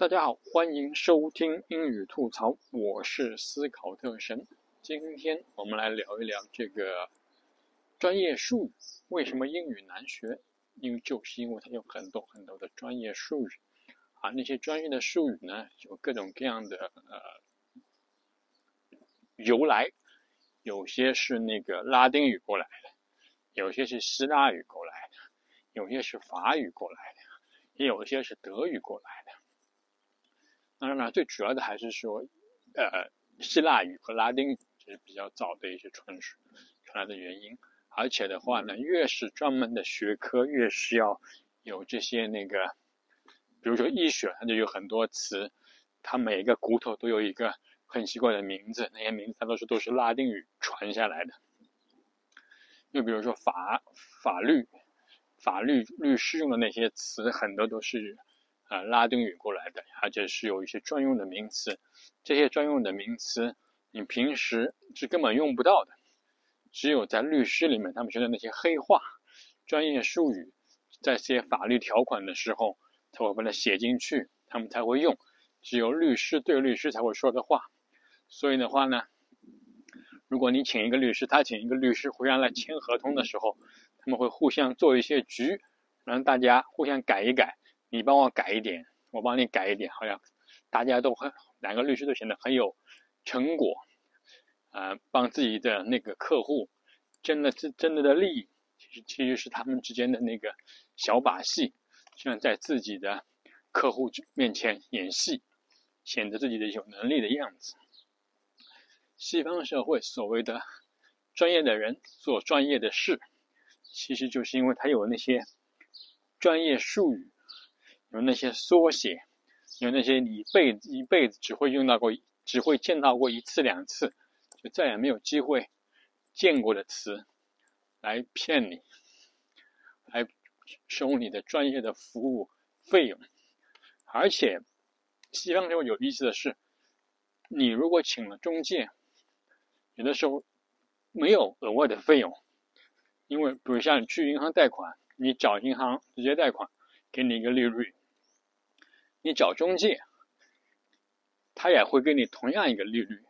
大家好，欢迎收听英语吐槽，我是思考特神。今天我们来聊一聊这个专业术语。为什么英语难学？因为就是因为它有很多很多的专业术语啊。那些专业的术语呢，有各种各样的呃由来。有些是那个拉丁语过来的，有些是希腊语过来的，有些是法语过来的，也有些是德语过来的。当然了，最主要的还是说，呃，希腊语和拉丁语是比较早的一些传传来的原因。而且的话呢，越是专门的学科，越是要有这些那个，比如说医学，它就有很多词，它每一个骨头都有一个很奇怪的名字，那些名字它都是都是拉丁语传下来的。又比如说法法律，法律律师用的那些词，很多都是。啊，拉丁语过来的，而且是有一些专用的名词。这些专用的名词，你平时是根本用不到的。只有在律师里面，他们学的那些黑话、专业术语，在写法律条款的时候，才会把它写进去，他们才会用。只有律师对律师才会说的话。所以的话呢，如果你请一个律师，他请一个律师互相来签合同的时候，他们会互相做一些局，让大家互相改一改。你帮我改一点，我帮你改一点，好像大家都很两个律师都显得很有成果，啊，帮自己的那个客户争了真真的的利益，其实其实是他们之间的那个小把戏，像在自己的客户面前演戏，显得自己的有能力的样子。西方社会所谓的专业的人做专业的事，其实就是因为他有那些专业术语。有那些缩写，有那些你一辈子一辈子只会用到过，只会见到过一次两次，就再也没有机会见过的词，来骗你，来收你的专业的服务费用。而且，西方就有意思的是，你如果请了中介，有的时候没有额外的费用，因为比如像你去银行贷款，你找银行直接贷款，给你一个利率。你找中介，他也会给你同样一个利率，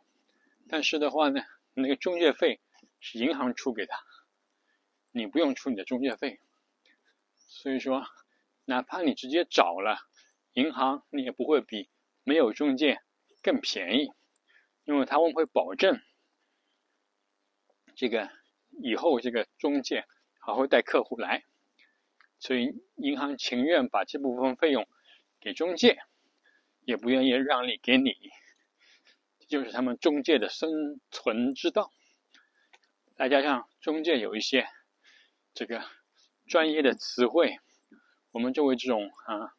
但是的话呢，那个中介费是银行出给他，你不用出你的中介费。所以说，哪怕你直接找了银行，你也不会比没有中介更便宜，因为他们会保证这个以后这个中介还会带客户来，所以银行情愿把这部分费用。给中介，也不愿意让利给你，这就是他们中介的生存之道。再加上中介有一些这个专业的词汇，我们作为这种啊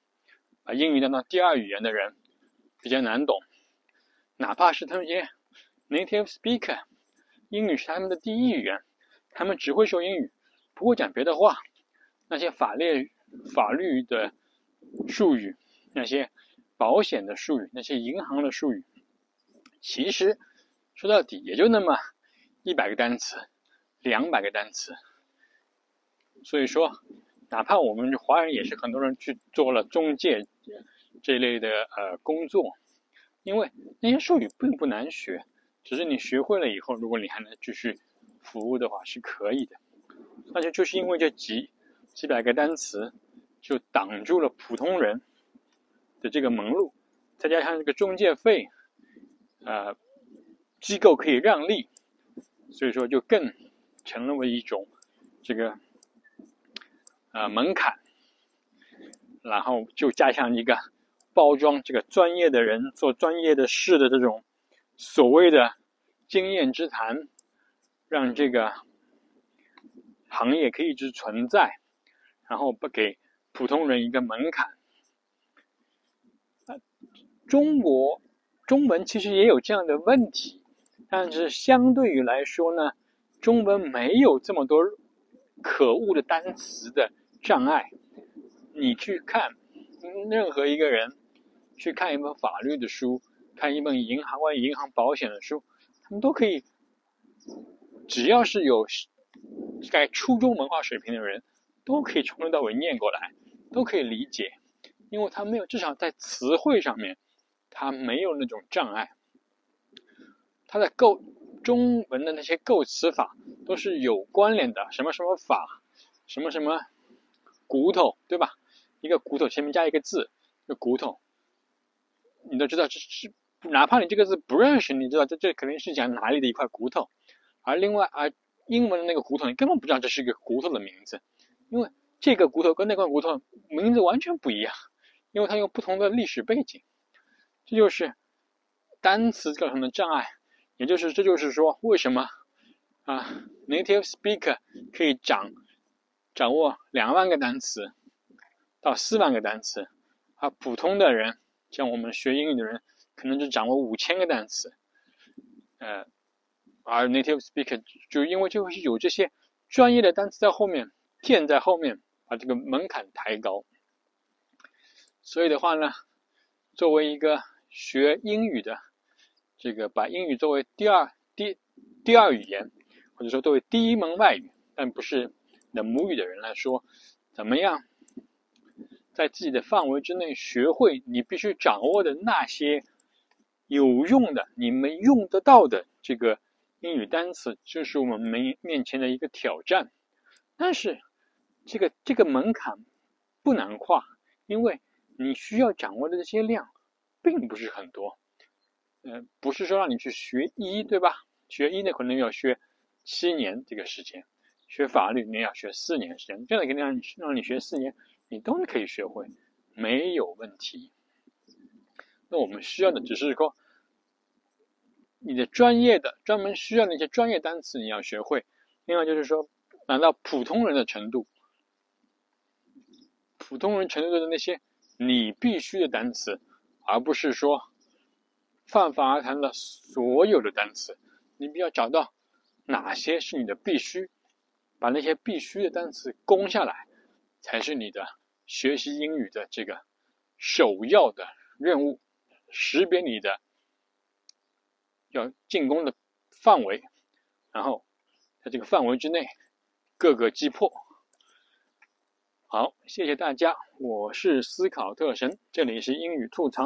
把英语当做第二语言的人比较难懂。哪怕是他们些 native speaker，英语是他们的第一语言，他们只会说英语，不会讲别的话。那些法律法律的术语。那些保险的术语，那些银行的术语，其实说到底也就那么一百个单词、两百个单词。所以说，哪怕我们华人也是很多人去做了中介这类的呃工作，因为那些术语并不难学，只是你学会了以后，如果你还能继续服务的话是可以的。那就就是因为这几几百个单词，就挡住了普通人。的这个门路，再加上这个中介费，呃，机构可以让利，所以说就更成为一种这个呃门槛，然后就加上一个包装这个专业的人做专业的事的这种所谓的经验之谈，让这个行业可以一直存在，然后不给普通人一个门槛。中国中文其实也有这样的问题，但是相对于来说呢，中文没有这么多可恶的单词的障碍。你去看任何一个人去看一本法律的书，看一本银行关于银行保险的书，他们都可以，只要是有在初中文化水平的人，都可以从头到尾念过来，都可以理解。因为他没有，至少在词汇上面，它没有那种障碍。它的构中文的那些构词法都是有关联的，什么什么法，什么什么骨头，对吧？一个骨头前面加一个字，个骨头，你都知道这是，哪怕你这个字不认识，你知道这这肯定是讲哪里的一块骨头。而另外，而英文的那个骨头，你根本不知道这是一个骨头的名字，因为这个骨头跟那块骨头名字完全不一样，因为它有不同的历史背景。这就是单词造成的障碍。也就是，这就是说，为什么啊，native speaker 可以掌掌握两万个单词到四万个单词，而普通的人，像我们学英语的人，可能只掌握五千个单词，呃，而 native speaker 就因为就是有这些专业的单词在后面垫在后面，把这个门槛抬高。所以的话呢，作为一个学英语的。这个把英语作为第二第第二语言，或者说作为第一门外语，但不是的母语的人来说，怎么样在自己的范围之内学会你必须掌握的那些有用的、你们用得到的这个英语单词，就是我们面面前的一个挑战。但是这个这个门槛不难跨，因为你需要掌握的这些量并不是很多。嗯，不是说让你去学医，对吧？学医呢，可能要学七年这个时间；学法律，你要学四年时间。这样肯定让你让你学四年，你都可以学会，没有问题。那我们需要的只是说，你的专业的、专门需要的一些专业单词你要学会。另外就是说，达到普通人的程度，普通人程度的那些你必须的单词，而不是说。泛泛而谈的所有的单词，你必须要找到哪些是你的必须，把那些必须的单词攻下来，才是你的学习英语的这个首要的任务。识别你的要进攻的范围，然后在这个范围之内各个击破。好，谢谢大家，我是思考特神，这里是英语吐槽。